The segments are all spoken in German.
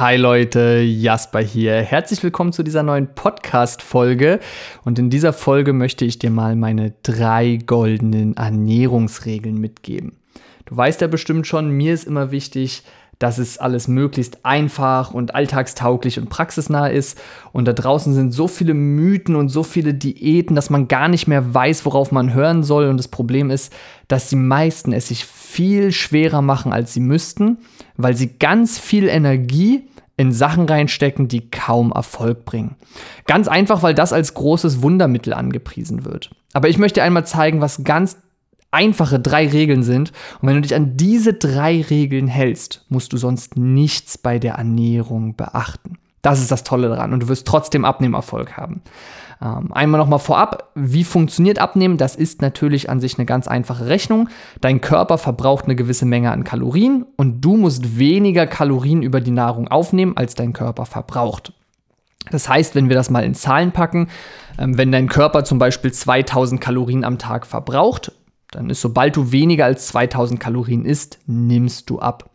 Hi Leute, Jasper hier. Herzlich willkommen zu dieser neuen Podcast-Folge. Und in dieser Folge möchte ich dir mal meine drei goldenen Ernährungsregeln mitgeben. Du weißt ja bestimmt schon, mir ist immer wichtig, dass es alles möglichst einfach und alltagstauglich und praxisnah ist. Und da draußen sind so viele Mythen und so viele Diäten, dass man gar nicht mehr weiß, worauf man hören soll. Und das Problem ist, dass die meisten es sich viel schwerer machen, als sie müssten, weil sie ganz viel Energie in Sachen reinstecken, die kaum Erfolg bringen. Ganz einfach, weil das als großes Wundermittel angepriesen wird. Aber ich möchte einmal zeigen, was ganz einfache drei Regeln sind. Und wenn du dich an diese drei Regeln hältst, musst du sonst nichts bei der Ernährung beachten. Das ist das Tolle daran und du wirst trotzdem Abnehmerfolg haben. Ähm, einmal nochmal vorab, wie funktioniert Abnehmen? Das ist natürlich an sich eine ganz einfache Rechnung. Dein Körper verbraucht eine gewisse Menge an Kalorien und du musst weniger Kalorien über die Nahrung aufnehmen, als dein Körper verbraucht. Das heißt, wenn wir das mal in Zahlen packen, ähm, wenn dein Körper zum Beispiel 2000 Kalorien am Tag verbraucht dann ist, sobald du weniger als 2000 Kalorien isst, nimmst du ab.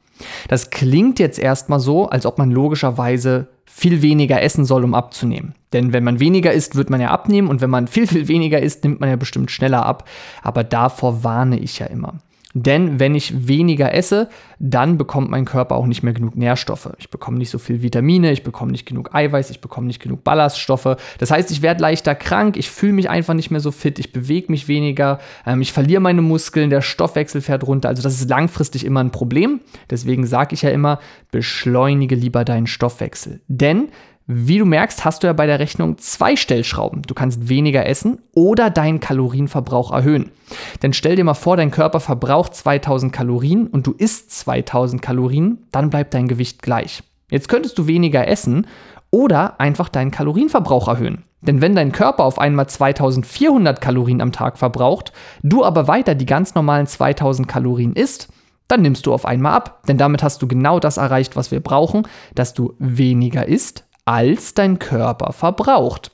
Das klingt jetzt erstmal so, als ob man logischerweise viel weniger essen soll, um abzunehmen. Denn wenn man weniger isst, wird man ja abnehmen und wenn man viel, viel weniger isst, nimmt man ja bestimmt schneller ab. Aber davor warne ich ja immer. Denn wenn ich weniger esse, dann bekommt mein Körper auch nicht mehr genug Nährstoffe. Ich bekomme nicht so viel Vitamine, ich bekomme nicht genug Eiweiß, ich bekomme nicht genug Ballaststoffe. Das heißt, ich werde leichter krank, ich fühle mich einfach nicht mehr so fit, ich bewege mich weniger, ähm, ich verliere meine Muskeln, der Stoffwechsel fährt runter. Also das ist langfristig immer ein Problem. Deswegen sage ich ja immer, beschleunige lieber deinen Stoffwechsel. Denn wie du merkst, hast du ja bei der Rechnung zwei Stellschrauben. Du kannst weniger essen oder deinen Kalorienverbrauch erhöhen. Denn stell dir mal vor, dein Körper verbraucht 2000 Kalorien und du isst 2000 Kalorien, dann bleibt dein Gewicht gleich. Jetzt könntest du weniger essen oder einfach deinen Kalorienverbrauch erhöhen. Denn wenn dein Körper auf einmal 2400 Kalorien am Tag verbraucht, du aber weiter die ganz normalen 2000 Kalorien isst, dann nimmst du auf einmal ab. Denn damit hast du genau das erreicht, was wir brauchen, dass du weniger isst, als dein Körper verbraucht.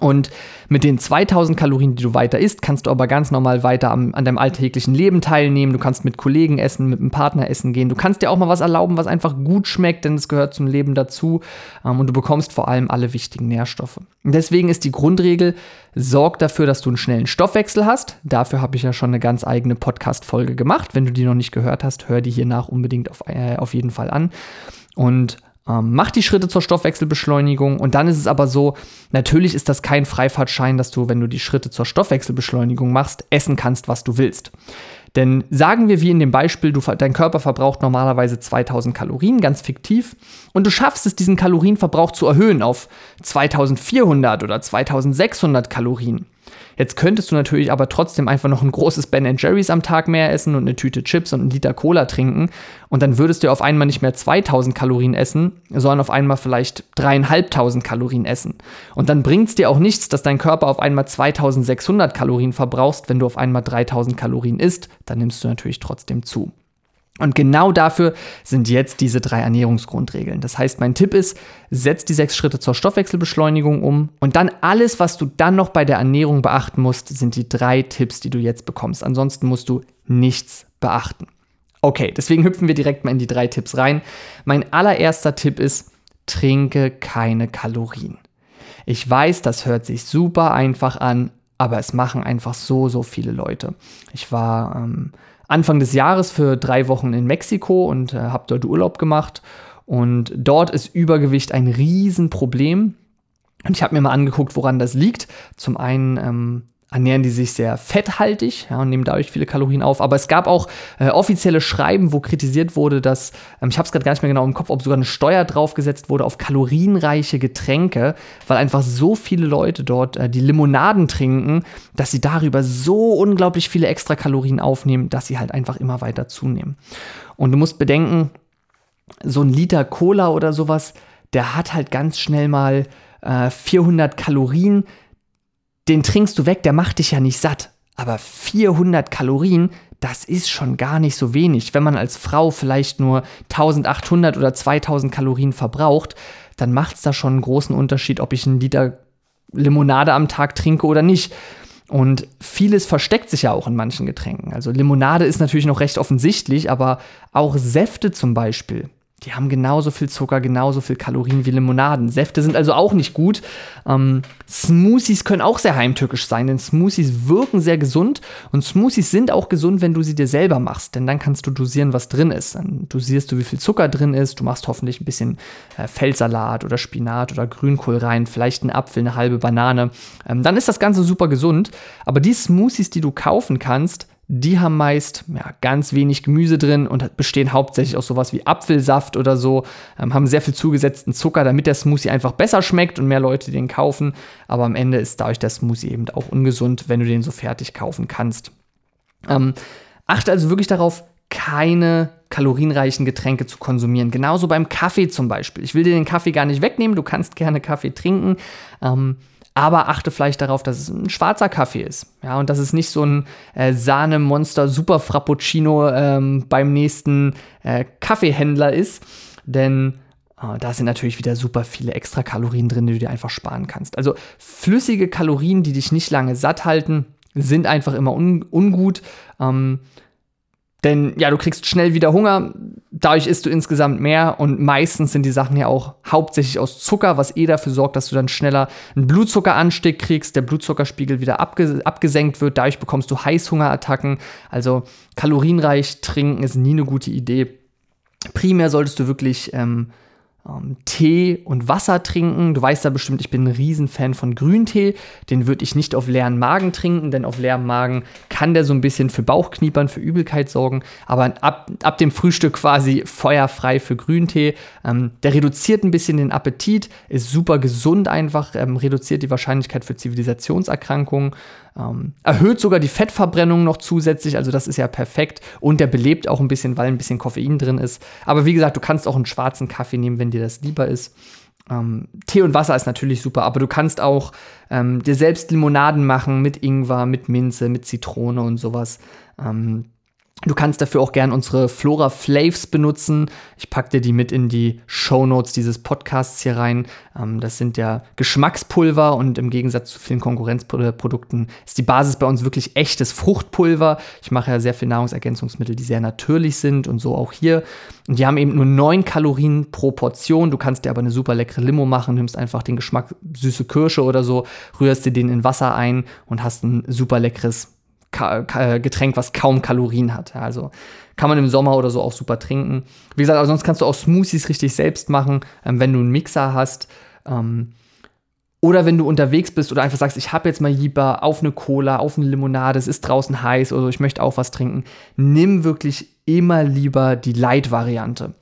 Und mit den 2000 Kalorien, die du weiter isst, kannst du aber ganz normal weiter am, an deinem alltäglichen Leben teilnehmen. Du kannst mit Kollegen essen, mit einem Partner essen gehen. Du kannst dir auch mal was erlauben, was einfach gut schmeckt, denn es gehört zum Leben dazu. Ähm, und du bekommst vor allem alle wichtigen Nährstoffe. Deswegen ist die Grundregel, sorg dafür, dass du einen schnellen Stoffwechsel hast. Dafür habe ich ja schon eine ganz eigene Podcast-Folge gemacht. Wenn du die noch nicht gehört hast, hör die hier nach unbedingt auf, äh, auf jeden Fall an. Und ähm, mach die Schritte zur Stoffwechselbeschleunigung und dann ist es aber so, natürlich ist das kein Freifahrtschein, dass du, wenn du die Schritte zur Stoffwechselbeschleunigung machst, essen kannst, was du willst. Denn sagen wir wie in dem Beispiel, du, dein Körper verbraucht normalerweise 2000 Kalorien, ganz fiktiv, und du schaffst es, diesen Kalorienverbrauch zu erhöhen auf 2400 oder 2600 Kalorien. Jetzt könntest du natürlich aber trotzdem einfach noch ein großes Ben Jerry's am Tag mehr essen und eine Tüte Chips und einen Liter Cola trinken. Und dann würdest du auf einmal nicht mehr 2000 Kalorien essen, sondern auf einmal vielleicht dreieinhalbtausend Kalorien essen. Und dann bringt es dir auch nichts, dass dein Körper auf einmal 2600 Kalorien verbrauchst, wenn du auf einmal 3000 Kalorien isst. Dann nimmst du natürlich trotzdem zu. Und genau dafür sind jetzt diese drei Ernährungsgrundregeln. Das heißt, mein Tipp ist, setz die sechs Schritte zur Stoffwechselbeschleunigung um und dann alles, was du dann noch bei der Ernährung beachten musst, sind die drei Tipps, die du jetzt bekommst. Ansonsten musst du nichts beachten. Okay, deswegen hüpfen wir direkt mal in die drei Tipps rein. Mein allererster Tipp ist, trinke keine Kalorien. Ich weiß, das hört sich super einfach an, aber es machen einfach so, so viele Leute. Ich war ähm, Anfang des Jahres für drei Wochen in Mexiko und äh, habe dort Urlaub gemacht. Und dort ist Übergewicht ein Riesenproblem. Und ich habe mir mal angeguckt, woran das liegt. Zum einen ähm, ernähren die sich sehr fetthaltig ja, und nehmen dadurch viele Kalorien auf. Aber es gab auch äh, offizielle Schreiben, wo kritisiert wurde, dass, ähm, ich habe es gerade gar nicht mehr genau im Kopf, ob sogar eine Steuer draufgesetzt wurde auf kalorienreiche Getränke, weil einfach so viele Leute dort äh, die Limonaden trinken, dass sie darüber so unglaublich viele extra Kalorien aufnehmen, dass sie halt einfach immer weiter zunehmen. Und du musst bedenken, so ein Liter Cola oder sowas, der hat halt ganz schnell mal äh, 400 Kalorien den trinkst du weg, der macht dich ja nicht satt. Aber 400 Kalorien, das ist schon gar nicht so wenig. Wenn man als Frau vielleicht nur 1800 oder 2000 Kalorien verbraucht, dann macht es da schon einen großen Unterschied, ob ich einen Liter Limonade am Tag trinke oder nicht. Und vieles versteckt sich ja auch in manchen Getränken. Also Limonade ist natürlich noch recht offensichtlich, aber auch Säfte zum Beispiel. Die haben genauso viel Zucker, genauso viel Kalorien wie Limonaden. Säfte sind also auch nicht gut. Ähm, Smoothies können auch sehr heimtückisch sein, denn Smoothies wirken sehr gesund und Smoothies sind auch gesund, wenn du sie dir selber machst, denn dann kannst du dosieren, was drin ist. Dann dosierst du, wie viel Zucker drin ist. Du machst hoffentlich ein bisschen äh, Feldsalat oder Spinat oder Grünkohl rein, vielleicht einen Apfel, eine halbe Banane. Ähm, dann ist das Ganze super gesund. Aber die Smoothies, die du kaufen kannst, die haben meist ja, ganz wenig Gemüse drin und bestehen hauptsächlich aus sowas wie Apfelsaft oder so, ähm, haben sehr viel zugesetzten Zucker, damit der Smoothie einfach besser schmeckt und mehr Leute den kaufen. Aber am Ende ist dadurch der Smoothie eben auch ungesund, wenn du den so fertig kaufen kannst. Ähm, achte also wirklich darauf, keine kalorienreichen Getränke zu konsumieren. Genauso beim Kaffee zum Beispiel. Ich will dir den Kaffee gar nicht wegnehmen, du kannst gerne Kaffee trinken. Ähm, aber achte vielleicht darauf, dass es ein schwarzer Kaffee ist. Ja, und dass es nicht so ein äh, Sahnemonster Super Frappuccino ähm, beim nächsten äh, Kaffeehändler ist. Denn äh, da sind natürlich wieder super viele extra Kalorien drin, die du dir einfach sparen kannst. Also flüssige Kalorien, die dich nicht lange satt halten, sind einfach immer un ungut. Ähm, denn ja, du kriegst schnell wieder Hunger, dadurch isst du insgesamt mehr und meistens sind die Sachen ja auch hauptsächlich aus Zucker, was eh dafür sorgt, dass du dann schneller einen Blutzuckeranstieg kriegst, der Blutzuckerspiegel wieder abge abgesenkt wird, dadurch bekommst du Heißhungerattacken. Also kalorienreich trinken ist nie eine gute Idee. Primär solltest du wirklich ähm, ähm, Tee und Wasser trinken. Du weißt ja bestimmt, ich bin ein Riesenfan von Grüntee. Den würde ich nicht auf leeren Magen trinken, denn auf leeren Magen kann der so ein bisschen für Bauchkniepern, für Übelkeit sorgen. Aber ab, ab dem Frühstück quasi feuerfrei für Grüntee. Ähm, der reduziert ein bisschen den Appetit, ist super gesund einfach, ähm, reduziert die Wahrscheinlichkeit für Zivilisationserkrankungen. Ähm, erhöht sogar die Fettverbrennung noch zusätzlich, also das ist ja perfekt. Und der belebt auch ein bisschen, weil ein bisschen Koffein drin ist. Aber wie gesagt, du kannst auch einen schwarzen Kaffee nehmen, wenn dir das lieber ist. Ähm, Tee und Wasser ist natürlich super, aber du kannst auch ähm, dir selbst Limonaden machen mit Ingwer, mit Minze, mit Zitrone und sowas. Ähm, Du kannst dafür auch gern unsere Flora Flaves benutzen. Ich packe dir die mit in die Show Notes dieses Podcasts hier rein. Ähm, das sind ja Geschmackspulver und im Gegensatz zu vielen Konkurrenzprodukten ist die Basis bei uns wirklich echtes Fruchtpulver. Ich mache ja sehr viele Nahrungsergänzungsmittel, die sehr natürlich sind und so auch hier. Und die haben eben nur 9 Kalorien pro Portion. Du kannst dir aber eine super leckere Limo machen, nimmst einfach den Geschmack süße Kirsche oder so, rührst dir den in Wasser ein und hast ein super leckeres Getränk, was kaum Kalorien hat. Also kann man im Sommer oder so auch super trinken. Wie gesagt, aber sonst kannst du auch Smoothies richtig selbst machen, ähm, wenn du einen Mixer hast. Ähm, oder wenn du unterwegs bist oder einfach sagst, ich habe jetzt mal lieber auf eine Cola, auf eine Limonade, es ist draußen heiß oder ich möchte auch was trinken, nimm wirklich immer lieber die Light-Variante.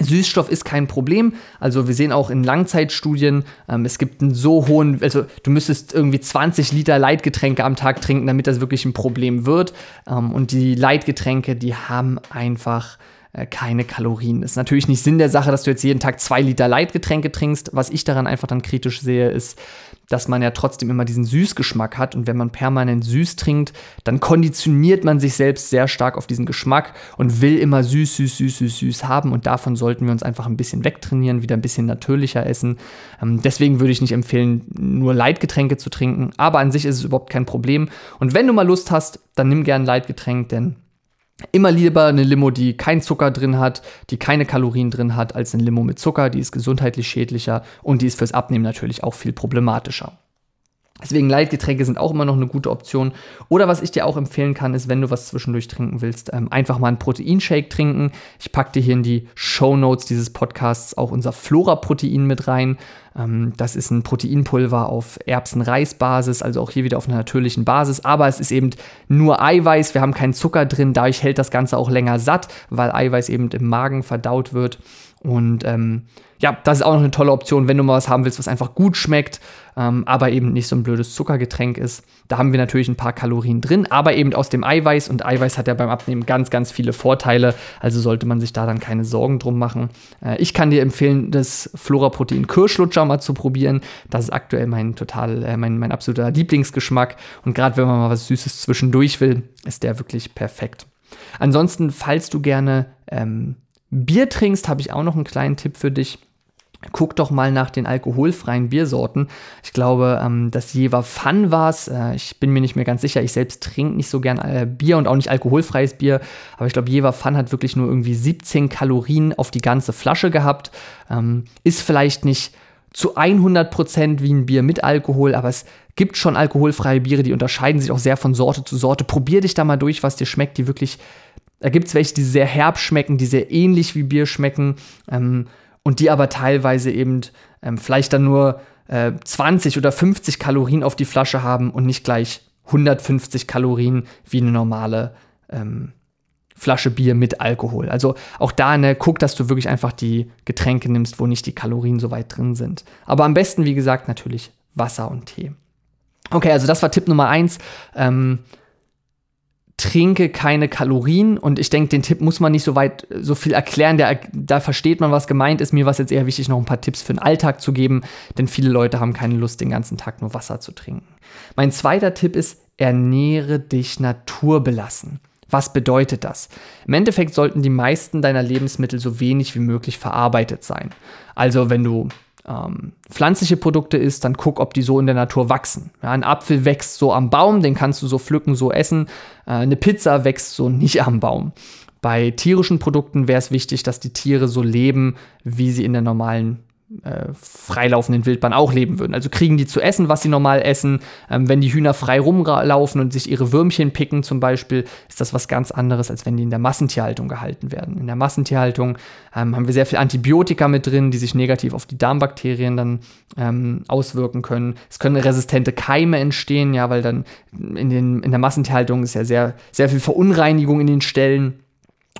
Süßstoff ist kein Problem. Also wir sehen auch in Langzeitstudien, ähm, es gibt einen so hohen, also du müsstest irgendwie 20 Liter Leitgetränke am Tag trinken, damit das wirklich ein Problem wird. Ähm, und die Leitgetränke, die haben einfach äh, keine Kalorien. Ist natürlich nicht Sinn der Sache, dass du jetzt jeden Tag zwei Liter Leitgetränke trinkst. Was ich daran einfach dann kritisch sehe, ist, dass man ja trotzdem immer diesen Süßgeschmack hat. Und wenn man permanent süß trinkt, dann konditioniert man sich selbst sehr stark auf diesen Geschmack und will immer süß, süß, süß, süß, süß haben. Und davon sollten wir uns einfach ein bisschen wegtrainieren, wieder ein bisschen natürlicher essen. Ähm, deswegen würde ich nicht empfehlen, nur Leitgetränke zu trinken. Aber an sich ist es überhaupt kein Problem. Und wenn du mal Lust hast, dann nimm gern Leitgetränk, denn Immer lieber eine Limo, die keinen Zucker drin hat, die keine Kalorien drin hat, als eine Limo mit Zucker, die ist gesundheitlich schädlicher und die ist fürs Abnehmen natürlich auch viel problematischer. Deswegen Leitgetränke sind auch immer noch eine gute Option. Oder was ich dir auch empfehlen kann, ist, wenn du was zwischendurch trinken willst, ähm, einfach mal einen Proteinshake trinken. Ich packe dir hier in die Show Notes dieses Podcasts auch unser Flora-Protein mit rein. Ähm, das ist ein Proteinpulver auf Erbsen-Reis-Basis, also auch hier wieder auf einer natürlichen Basis. Aber es ist eben nur Eiweiß, wir haben keinen Zucker drin. Dadurch hält das Ganze auch länger satt, weil Eiweiß eben im Magen verdaut wird. Und ähm, ja, das ist auch noch eine tolle Option, wenn du mal was haben willst, was einfach gut schmeckt, ähm, aber eben nicht so ein blödes Zuckergetränk ist. Da haben wir natürlich ein paar Kalorien drin, aber eben aus dem Eiweiß. Und Eiweiß hat ja beim Abnehmen ganz, ganz viele Vorteile. Also sollte man sich da dann keine Sorgen drum machen. Äh, ich kann dir empfehlen, das Flora-Protein Kirschlutscher mal zu probieren. Das ist aktuell mein total, äh, mein, mein absoluter Lieblingsgeschmack. Und gerade wenn man mal was Süßes zwischendurch will, ist der wirklich perfekt. Ansonsten, falls du gerne ähm, Bier trinkst, habe ich auch noch einen kleinen Tipp für dich. Guck doch mal nach den alkoholfreien Biersorten. Ich glaube, ähm, das Jever Fun war es. Äh, ich bin mir nicht mehr ganz sicher. Ich selbst trinke nicht so gern äh, Bier und auch nicht alkoholfreies Bier. Aber ich glaube, Jever Fun hat wirklich nur irgendwie 17 Kalorien auf die ganze Flasche gehabt. Ähm, ist vielleicht nicht zu 100% wie ein Bier mit Alkohol, aber es gibt schon alkoholfreie Biere, die unterscheiden sich auch sehr von Sorte zu Sorte. Probier dich da mal durch, was dir schmeckt, die wirklich. Da gibt es welche, die sehr herb schmecken, die sehr ähnlich wie Bier schmecken. Ähm, und die aber teilweise eben ähm, vielleicht dann nur äh, 20 oder 50 Kalorien auf die Flasche haben und nicht gleich 150 Kalorien wie eine normale ähm, Flasche Bier mit Alkohol. Also auch da ne, guck, dass du wirklich einfach die Getränke nimmst, wo nicht die Kalorien so weit drin sind. Aber am besten, wie gesagt, natürlich Wasser und Tee. Okay, also das war Tipp Nummer eins. Ähm, trinke keine Kalorien und ich denke, den Tipp muss man nicht so weit so viel erklären, der, da versteht man, was gemeint ist. Mir war es jetzt eher wichtig, noch ein paar Tipps für den Alltag zu geben, denn viele Leute haben keine Lust, den ganzen Tag nur Wasser zu trinken. Mein zweiter Tipp ist, ernähre dich naturbelassen. Was bedeutet das? Im Endeffekt sollten die meisten deiner Lebensmittel so wenig wie möglich verarbeitet sein. Also wenn du ähm, pflanzliche Produkte isst, dann guck, ob die so in der Natur wachsen. Ja, ein Apfel wächst so am Baum, den kannst du so pflücken, so essen. Äh, eine Pizza wächst so nicht am Baum. Bei tierischen Produkten wäre es wichtig, dass die Tiere so leben, wie sie in der normalen äh, freilaufenden Wildbahn auch leben würden. Also kriegen die zu essen, was sie normal essen. Ähm, wenn die Hühner frei rumlaufen und sich ihre Würmchen picken zum Beispiel, ist das was ganz anderes, als wenn die in der Massentierhaltung gehalten werden. In der Massentierhaltung ähm, haben wir sehr viel Antibiotika mit drin, die sich negativ auf die Darmbakterien dann ähm, auswirken können. Es können resistente Keime entstehen, ja, weil dann in, den, in der Massentierhaltung ist ja sehr, sehr viel Verunreinigung in den Stellen.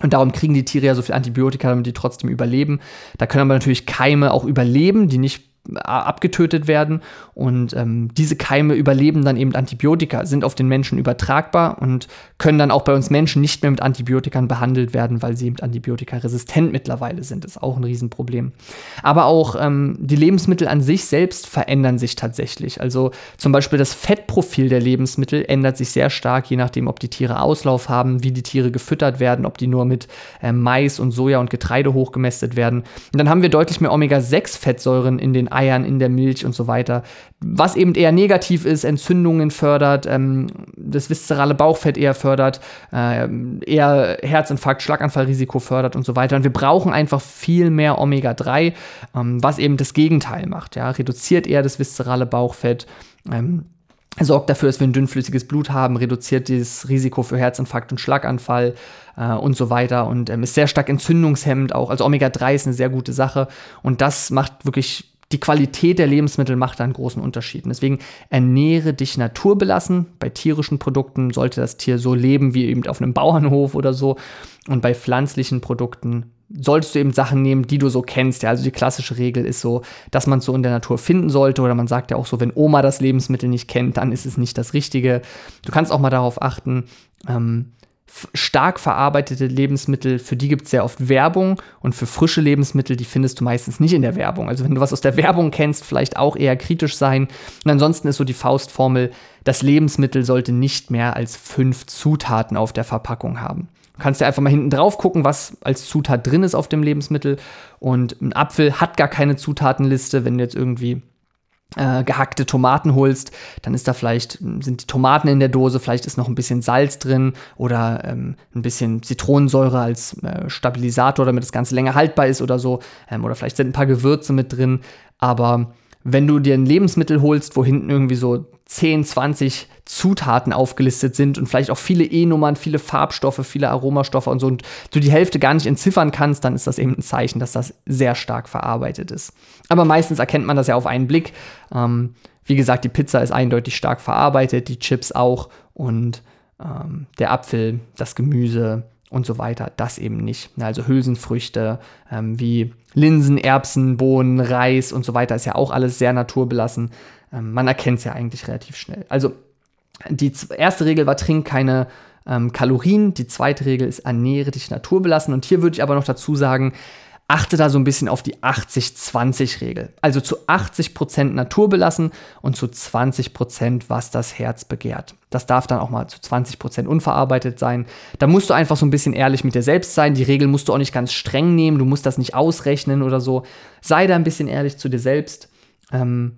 Und darum kriegen die Tiere ja so viel Antibiotika, damit die trotzdem überleben. Da können aber natürlich Keime auch überleben, die nicht abgetötet werden. Und ähm, diese Keime überleben dann eben Antibiotika, sind auf den Menschen übertragbar und können dann auch bei uns Menschen nicht mehr mit Antibiotikern behandelt werden, weil sie eben antibiotikaresistent mittlerweile sind. Ist auch ein Riesenproblem. Aber auch ähm, die Lebensmittel an sich selbst verändern sich tatsächlich. Also zum Beispiel das Fettprofil der Lebensmittel ändert sich sehr stark, je nachdem, ob die Tiere Auslauf haben, wie die Tiere gefüttert werden, ob die nur mit äh, Mais und Soja und Getreide hochgemästet werden. Und dann haben wir deutlich mehr Omega-6-Fettsäuren in den Eiern, in der Milch und so weiter. Was eben eher negativ ist, Entzündungen fördert, ähm, das viszerale Bauchfett eher fördert, äh, eher Herzinfarkt, Schlaganfallrisiko fördert und so weiter. Und wir brauchen einfach viel mehr Omega-3, ähm, was eben das Gegenteil macht. Ja? Reduziert eher das viszerale Bauchfett. Ähm, sorgt dafür, dass wir ein dünnflüssiges Blut haben, reduziert dieses Risiko für Herzinfarkt und Schlaganfall äh, und so weiter und ähm, ist sehr stark entzündungshemmend auch. Also Omega-3 ist eine sehr gute Sache und das macht wirklich die Qualität der Lebensmittel macht einen großen Unterschied. Deswegen ernähre dich naturbelassen. Bei tierischen Produkten sollte das Tier so leben wie eben auf einem Bauernhof oder so. Und bei pflanzlichen Produkten solltest du eben Sachen nehmen, die du so kennst. Ja, also die klassische Regel ist so, dass man es so in der Natur finden sollte. Oder man sagt ja auch so, wenn Oma das Lebensmittel nicht kennt, dann ist es nicht das Richtige. Du kannst auch mal darauf achten, ähm, stark verarbeitete Lebensmittel, für die gibt es sehr oft Werbung und für frische Lebensmittel, die findest du meistens nicht in der Werbung. Also wenn du was aus der Werbung kennst, vielleicht auch eher kritisch sein. Und ansonsten ist so die Faustformel, das Lebensmittel sollte nicht mehr als fünf Zutaten auf der Verpackung haben. Du kannst ja einfach mal hinten drauf gucken, was als Zutat drin ist auf dem Lebensmittel. Und ein Apfel hat gar keine Zutatenliste, wenn du jetzt irgendwie äh, gehackte Tomaten holst, dann ist da vielleicht, sind die Tomaten in der Dose, vielleicht ist noch ein bisschen Salz drin oder ähm, ein bisschen Zitronensäure als äh, Stabilisator, damit das Ganze länger haltbar ist oder so. Ähm, oder vielleicht sind ein paar Gewürze mit drin. Aber wenn du dir ein Lebensmittel holst, wo hinten irgendwie so 10, 20 Zutaten aufgelistet sind und vielleicht auch viele E-Nummern, viele Farbstoffe, viele Aromastoffe und so und du die Hälfte gar nicht entziffern kannst, dann ist das eben ein Zeichen, dass das sehr stark verarbeitet ist. Aber meistens erkennt man das ja auf einen Blick. Ähm, wie gesagt, die Pizza ist eindeutig stark verarbeitet, die Chips auch und ähm, der Apfel, das Gemüse, und so weiter. Das eben nicht. Also Hülsenfrüchte ähm, wie Linsen, Erbsen, Bohnen, Reis und so weiter ist ja auch alles sehr naturbelassen. Ähm, man erkennt es ja eigentlich relativ schnell. Also die erste Regel war, trink keine ähm, Kalorien. Die zweite Regel ist, ernähre dich naturbelassen. Und hier würde ich aber noch dazu sagen, achte da so ein bisschen auf die 80-20-Regel. Also zu 80% Natur belassen und zu 20%, was das Herz begehrt. Das darf dann auch mal zu 20% unverarbeitet sein. Da musst du einfach so ein bisschen ehrlich mit dir selbst sein. Die Regel musst du auch nicht ganz streng nehmen. Du musst das nicht ausrechnen oder so. Sei da ein bisschen ehrlich zu dir selbst. Ähm,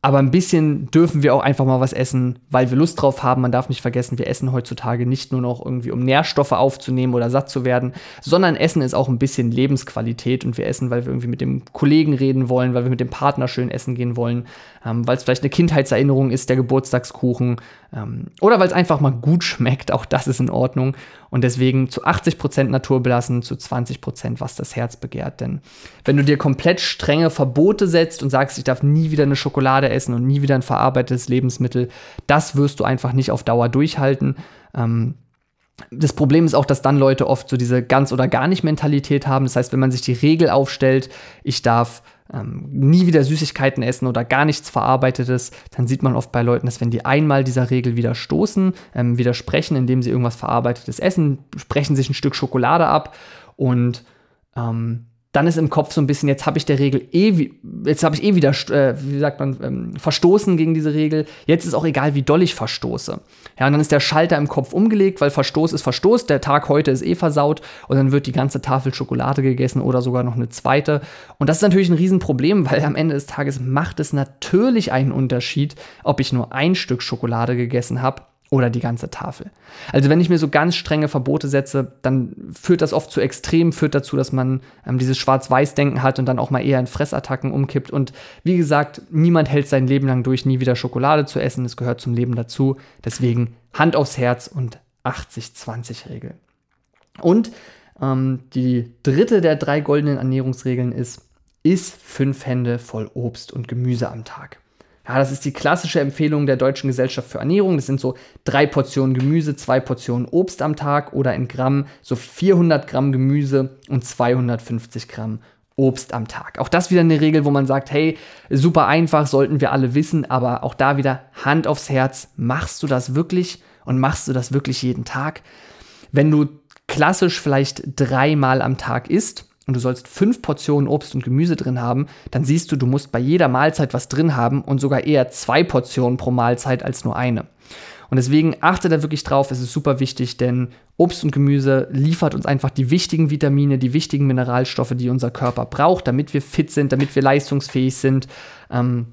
aber ein bisschen dürfen wir auch einfach mal was essen, weil wir Lust drauf haben. Man darf nicht vergessen, wir essen heutzutage nicht nur noch irgendwie, um Nährstoffe aufzunehmen oder satt zu werden, sondern Essen ist auch ein bisschen Lebensqualität und wir essen, weil wir irgendwie mit dem Kollegen reden wollen, weil wir mit dem Partner schön essen gehen wollen, ähm, weil es vielleicht eine Kindheitserinnerung ist, der Geburtstagskuchen ähm, oder weil es einfach mal gut schmeckt. Auch das ist in Ordnung. Und deswegen zu 80% Natur belassen, zu 20% was das Herz begehrt. Denn wenn du dir komplett strenge Verbote setzt und sagst, ich darf nie wieder eine Schokolade essen und nie wieder ein verarbeitetes Lebensmittel, das wirst du einfach nicht auf Dauer durchhalten. Ähm, das Problem ist auch, dass dann Leute oft so diese ganz oder gar nicht Mentalität haben. Das heißt, wenn man sich die Regel aufstellt, ich darf ähm, nie wieder Süßigkeiten essen oder gar nichts Verarbeitetes, dann sieht man oft bei Leuten, dass wenn die einmal dieser Regel widerstoßen, ähm, widersprechen, indem sie irgendwas Verarbeitetes essen, sprechen sich ein Stück Schokolade ab und ähm, dann ist im Kopf so ein bisschen, jetzt habe ich der Regel eh, jetzt habe ich eh wieder, äh, wie sagt man, ähm, verstoßen gegen diese Regel. Jetzt ist auch egal, wie doll ich verstoße. Ja, und dann ist der Schalter im Kopf umgelegt, weil Verstoß ist Verstoß, der Tag heute ist eh versaut und dann wird die ganze Tafel Schokolade gegessen oder sogar noch eine zweite. Und das ist natürlich ein Riesenproblem, weil am Ende des Tages macht es natürlich einen Unterschied, ob ich nur ein Stück Schokolade gegessen habe oder die ganze Tafel. Also wenn ich mir so ganz strenge Verbote setze, dann führt das oft zu Extremen, führt dazu, dass man ähm, dieses Schwarz-Weiß-Denken hat und dann auch mal eher in Fressattacken umkippt. Und wie gesagt, niemand hält sein Leben lang durch, nie wieder Schokolade zu essen. Das gehört zum Leben dazu. Deswegen Hand aufs Herz und 80-20-Regel. Und ähm, die dritte der drei goldenen Ernährungsregeln ist, iss fünf Hände voll Obst und Gemüse am Tag. Ja, das ist die klassische Empfehlung der Deutschen Gesellschaft für Ernährung. Das sind so drei Portionen Gemüse, zwei Portionen Obst am Tag oder in Gramm so 400 Gramm Gemüse und 250 Gramm Obst am Tag. Auch das wieder eine Regel, wo man sagt, hey, super einfach, sollten wir alle wissen, aber auch da wieder Hand aufs Herz, machst du das wirklich und machst du das wirklich jeden Tag? Wenn du klassisch vielleicht dreimal am Tag isst, und du sollst fünf Portionen Obst und Gemüse drin haben, dann siehst du, du musst bei jeder Mahlzeit was drin haben und sogar eher zwei Portionen pro Mahlzeit als nur eine. Und deswegen achte da wirklich drauf, es ist super wichtig, denn Obst und Gemüse liefert uns einfach die wichtigen Vitamine, die wichtigen Mineralstoffe, die unser Körper braucht, damit wir fit sind, damit wir leistungsfähig sind. Ähm,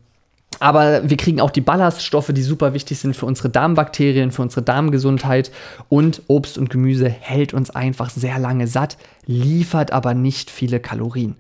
aber wir kriegen auch die Ballaststoffe, die super wichtig sind für unsere Darmbakterien, für unsere Darmgesundheit. Und Obst und Gemüse hält uns einfach sehr lange satt, liefert aber nicht viele Kalorien.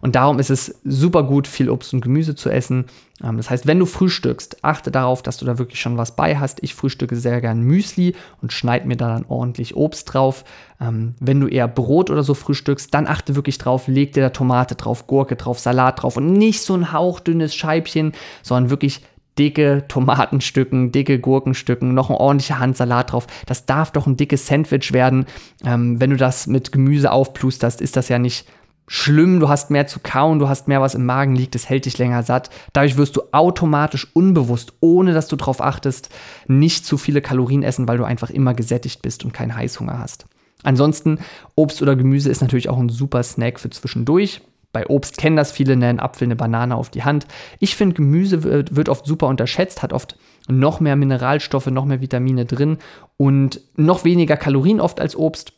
Und darum ist es super gut, viel Obst und Gemüse zu essen. Ähm, das heißt, wenn du frühstückst, achte darauf, dass du da wirklich schon was bei hast. Ich frühstücke sehr gern Müsli und schneide mir da dann ordentlich Obst drauf. Ähm, wenn du eher Brot oder so frühstückst, dann achte wirklich drauf, leg dir da Tomate drauf, Gurke drauf, Salat drauf und nicht so ein hauchdünnes Scheibchen, sondern wirklich dicke Tomatenstücken, dicke Gurkenstücken, noch ein ordentlicher Handsalat drauf. Das darf doch ein dickes Sandwich werden. Ähm, wenn du das mit Gemüse aufplusterst, ist das ja nicht schlimm, du hast mehr zu kauen, du hast mehr, was im Magen liegt, es hält dich länger satt. Dadurch wirst du automatisch unbewusst, ohne dass du darauf achtest, nicht zu viele Kalorien essen, weil du einfach immer gesättigt bist und keinen Heißhunger hast. Ansonsten, Obst oder Gemüse ist natürlich auch ein super Snack für zwischendurch. Bei Obst kennen das viele, ne? einen Apfel, eine Banane auf die Hand. Ich finde, Gemüse wird, wird oft super unterschätzt, hat oft noch mehr Mineralstoffe, noch mehr Vitamine drin und noch weniger Kalorien oft als Obst.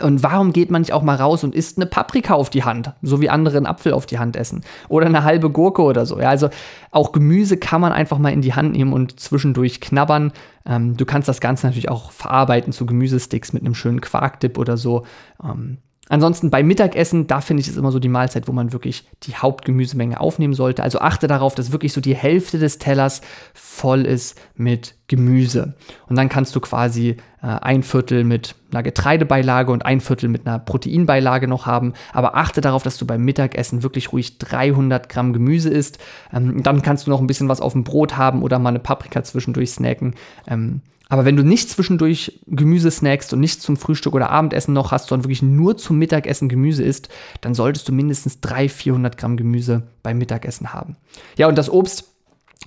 Und warum geht man nicht auch mal raus und isst eine Paprika auf die Hand, so wie andere einen Apfel auf die Hand essen oder eine halbe Gurke oder so? Ja, also auch Gemüse kann man einfach mal in die Hand nehmen und zwischendurch knabbern. Ähm, du kannst das Ganze natürlich auch verarbeiten zu Gemüsesticks mit einem schönen Quarkdip oder so. Ähm, Ansonsten beim Mittagessen, da finde ich es immer so die Mahlzeit, wo man wirklich die Hauptgemüsemenge aufnehmen sollte. Also achte darauf, dass wirklich so die Hälfte des Tellers voll ist mit Gemüse. Und dann kannst du quasi äh, ein Viertel mit einer Getreidebeilage und ein Viertel mit einer Proteinbeilage noch haben. Aber achte darauf, dass du beim Mittagessen wirklich ruhig 300 Gramm Gemüse isst. Ähm, dann kannst du noch ein bisschen was auf dem Brot haben oder mal eine Paprika zwischendurch snacken. Ähm, aber wenn du nicht zwischendurch Gemüse snackst und nicht zum Frühstück oder Abendessen noch hast, sondern wirklich nur zum Mittagessen Gemüse isst, dann solltest du mindestens 300, 400 Gramm Gemüse beim Mittagessen haben. Ja, und das Obst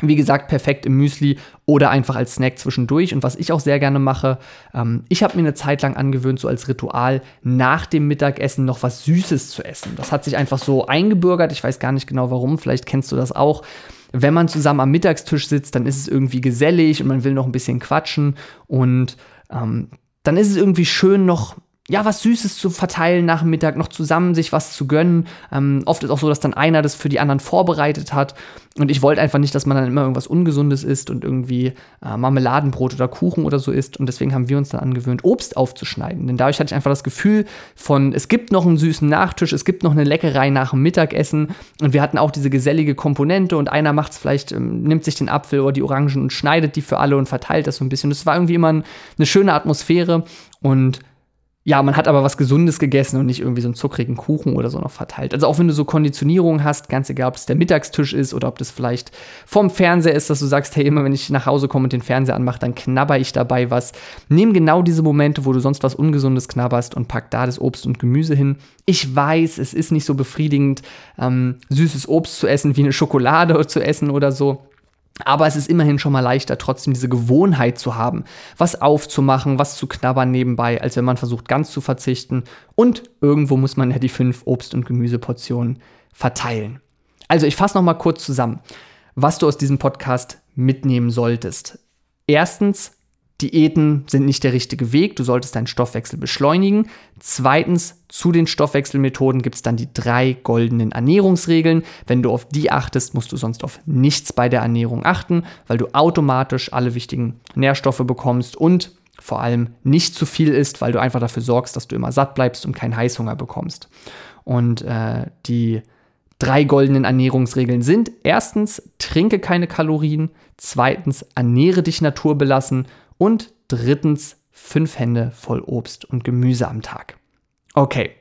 Wie gesagt, perfekt im Müsli oder einfach als Snack zwischendurch. Und was ich auch sehr gerne mache, ähm, ich habe mir eine Zeit lang angewöhnt, so als Ritual nach dem Mittagessen noch was Süßes zu essen. Das hat sich einfach so eingebürgert. Ich weiß gar nicht genau warum. Vielleicht kennst du das auch. Wenn man zusammen am Mittagstisch sitzt, dann ist es irgendwie gesellig und man will noch ein bisschen quatschen. Und ähm, dann ist es irgendwie schön, noch ja, was Süßes zu verteilen nach dem Mittag, noch zusammen sich was zu gönnen. Ähm, oft ist auch so, dass dann einer das für die anderen vorbereitet hat. Und ich wollte einfach nicht, dass man dann immer irgendwas Ungesundes isst und irgendwie äh, Marmeladenbrot oder Kuchen oder so isst. Und deswegen haben wir uns dann angewöhnt, Obst aufzuschneiden. Denn dadurch hatte ich einfach das Gefühl von, es gibt noch einen süßen Nachtisch, es gibt noch eine Leckerei nach dem Mittagessen. Und wir hatten auch diese gesellige Komponente und einer macht es vielleicht, ähm, nimmt sich den Apfel oder die Orangen und schneidet die für alle und verteilt das so ein bisschen. Das war irgendwie immer ein, eine schöne Atmosphäre und ja, man hat aber was Gesundes gegessen und nicht irgendwie so einen zuckrigen Kuchen oder so noch verteilt. Also auch wenn du so Konditionierung hast, ganz egal, ob es der Mittagstisch ist oder ob das vielleicht vom Fernseher ist, dass du sagst, hey, immer wenn ich nach Hause komme und den Fernseher anmache, dann knabber ich dabei was. Nimm genau diese Momente, wo du sonst was Ungesundes knabberst und pack da das Obst und Gemüse hin. Ich weiß, es ist nicht so befriedigend, ähm, süßes Obst zu essen wie eine Schokolade zu essen oder so. Aber es ist immerhin schon mal leichter, trotzdem diese Gewohnheit zu haben, was aufzumachen, was zu knabbern nebenbei, als wenn man versucht, ganz zu verzichten. Und irgendwo muss man ja die fünf Obst- und Gemüseportionen verteilen. Also ich fasse noch mal kurz zusammen, was du aus diesem Podcast mitnehmen solltest. Erstens, Diäten sind nicht der richtige Weg. Du solltest deinen Stoffwechsel beschleunigen. Zweitens, zu den Stoffwechselmethoden gibt es dann die drei goldenen Ernährungsregeln. Wenn du auf die achtest, musst du sonst auf nichts bei der Ernährung achten, weil du automatisch alle wichtigen Nährstoffe bekommst und vor allem nicht zu viel isst, weil du einfach dafür sorgst, dass du immer satt bleibst und keinen Heißhunger bekommst. Und äh, die drei goldenen Ernährungsregeln sind: erstens, trinke keine Kalorien, zweitens, ernähre dich naturbelassen und drittens, fünf Hände voll Obst und Gemüse am Tag. Okay,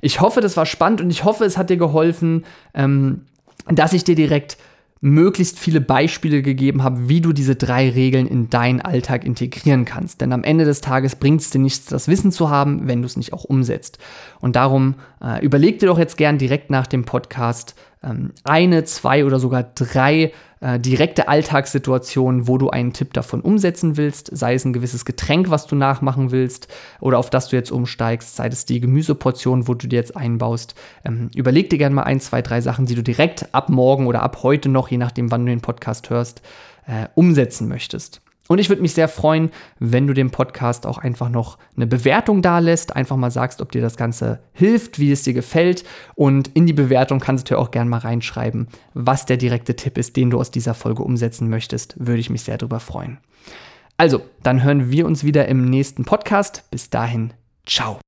ich hoffe, das war spannend und ich hoffe, es hat dir geholfen, ähm, dass ich dir direkt möglichst viele Beispiele gegeben habe, wie du diese drei Regeln in deinen Alltag integrieren kannst. Denn am Ende des Tages bringt es dir nichts, das Wissen zu haben, wenn du es nicht auch umsetzt. Und darum äh, überleg dir doch jetzt gern direkt nach dem Podcast ähm, eine, zwei oder sogar drei äh, direkte Alltagssituationen, wo du einen Tipp davon umsetzen willst, sei es ein gewisses Getränk, was du nachmachen willst oder auf das du jetzt umsteigst, sei es die Gemüseportion, wo du dir jetzt einbaust. Ähm, überleg dir gerne mal ein, zwei, drei Sachen, die du direkt ab morgen oder ab heute noch, je nachdem, wann du den Podcast hörst, äh, umsetzen möchtest. Und ich würde mich sehr freuen, wenn du dem Podcast auch einfach noch eine Bewertung da lässt, einfach mal sagst, ob dir das Ganze hilft, wie es dir gefällt. Und in die Bewertung kannst du auch gerne mal reinschreiben, was der direkte Tipp ist, den du aus dieser Folge umsetzen möchtest. Würde ich mich sehr darüber freuen. Also, dann hören wir uns wieder im nächsten Podcast. Bis dahin, ciao.